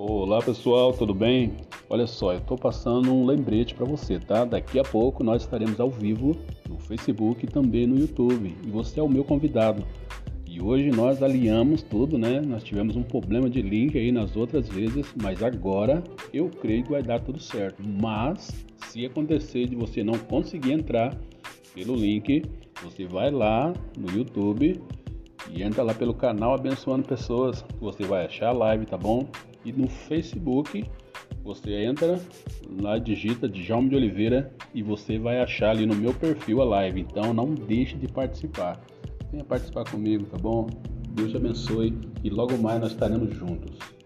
Olá pessoal, tudo bem? Olha só, eu estou passando um lembrete para você, tá? Daqui a pouco nós estaremos ao vivo no Facebook e também no YouTube e você é o meu convidado. E hoje nós alinhamos tudo, né? Nós tivemos um problema de link aí nas outras vezes, mas agora eu creio que vai dar tudo certo. Mas se acontecer de você não conseguir entrar pelo link, você vai lá no YouTube e entra lá pelo canal Abençoando Pessoas, você vai achar a live, tá bom? E no Facebook, você entra lá, digita Djalma de Oliveira e você vai achar ali no meu perfil a live. Então não deixe de participar. Venha participar comigo, tá bom? Deus te abençoe e logo mais nós estaremos juntos.